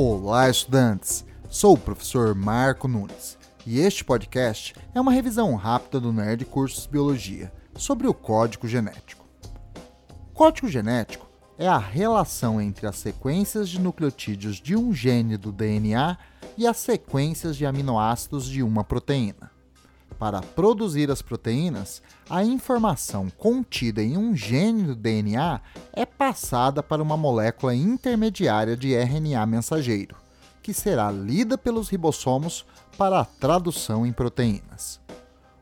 Olá, estudantes! Sou o professor Marco Nunes e este podcast é uma revisão rápida do Nerd Cursos Biologia sobre o código genético. O código genético é a relação entre as sequências de nucleotídeos de um gene do DNA e as sequências de aminoácidos de uma proteína. Para produzir as proteínas, a informação contida em um gene do DNA é passada para uma molécula intermediária de RNA mensageiro, que será lida pelos ribossomos para a tradução em proteínas.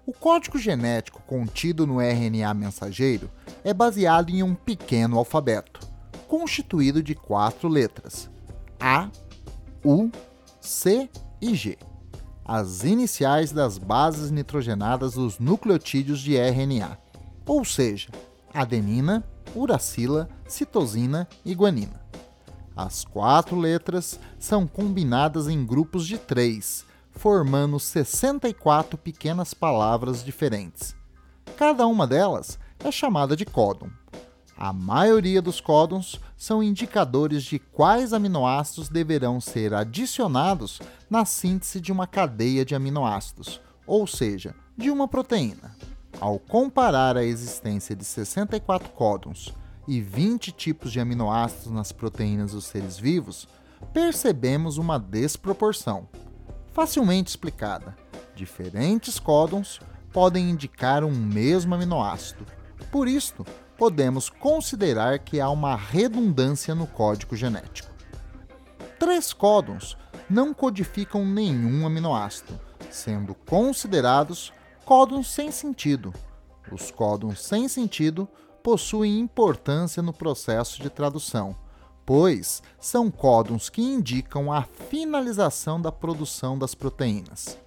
O código genético contido no RNA mensageiro é baseado em um pequeno alfabeto, constituído de quatro letras: A, U, C e G as iniciais das bases nitrogenadas dos nucleotídeos de RNA, ou seja, adenina, uracila, citosina e guanina. As quatro letras são combinadas em grupos de três, formando 64 pequenas palavras diferentes. Cada uma delas é chamada de códon. A maioria dos códons são indicadores de quais aminoácidos deverão ser adicionados na síntese de uma cadeia de aminoácidos, ou seja, de uma proteína. Ao comparar a existência de 64 códons e 20 tipos de aminoácidos nas proteínas dos seres vivos, percebemos uma desproporção. Facilmente explicada, diferentes códons podem indicar um mesmo aminoácido. Por isto, podemos considerar que há uma redundância no código genético. Três códons não codificam nenhum aminoácido, sendo considerados códons sem sentido. Os códons sem sentido possuem importância no processo de tradução, pois são códons que indicam a finalização da produção das proteínas.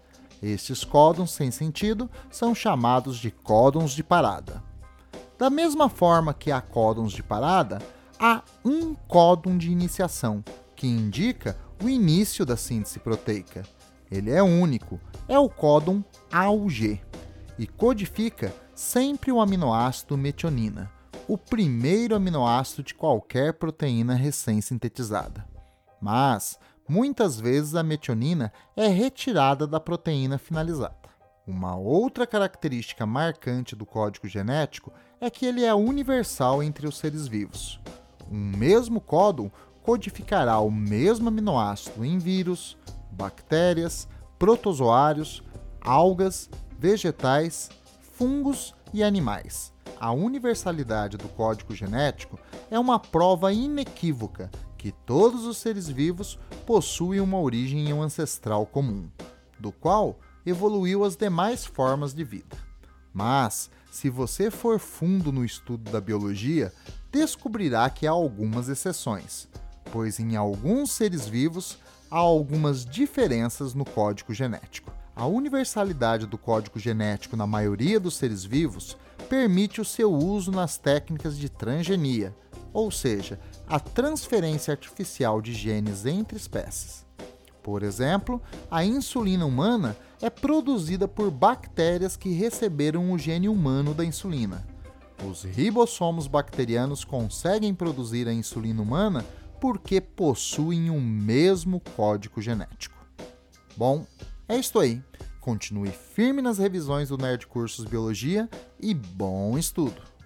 Estes códons sem sentido são chamados de códons de parada. Da mesma forma que há códons de parada, há um códon de iniciação, que indica o início da síntese proteica. Ele é único, é o códon AUG e codifica sempre o aminoácido metionina, o primeiro aminoácido de qualquer proteína recém-sintetizada. Mas, muitas vezes a metionina é retirada da proteína finalizada. Uma outra característica marcante do código genético é que ele é universal entre os seres vivos. Um mesmo códon codificará o mesmo aminoácido em vírus, bactérias, protozoários, algas, vegetais, fungos e animais. A universalidade do código genético é uma prova inequívoca que todos os seres vivos possuem uma origem em um ancestral comum, do qual evoluiu as demais formas de vida. Mas, se você for fundo no estudo da biologia, descobrirá que há algumas exceções, pois em alguns seres vivos há algumas diferenças no código genético. A universalidade do código genético na maioria dos seres vivos permite o seu uso nas técnicas de transgenia, ou seja, a transferência artificial de genes entre espécies. Por exemplo, a insulina humana é produzida por bactérias que receberam o gene humano da insulina. Os ribossomos bacterianos conseguem produzir a insulina humana porque possuem o mesmo código genético. Bom, é isto aí. Continue firme nas revisões do Nerd Cursos Biologia e bom estudo!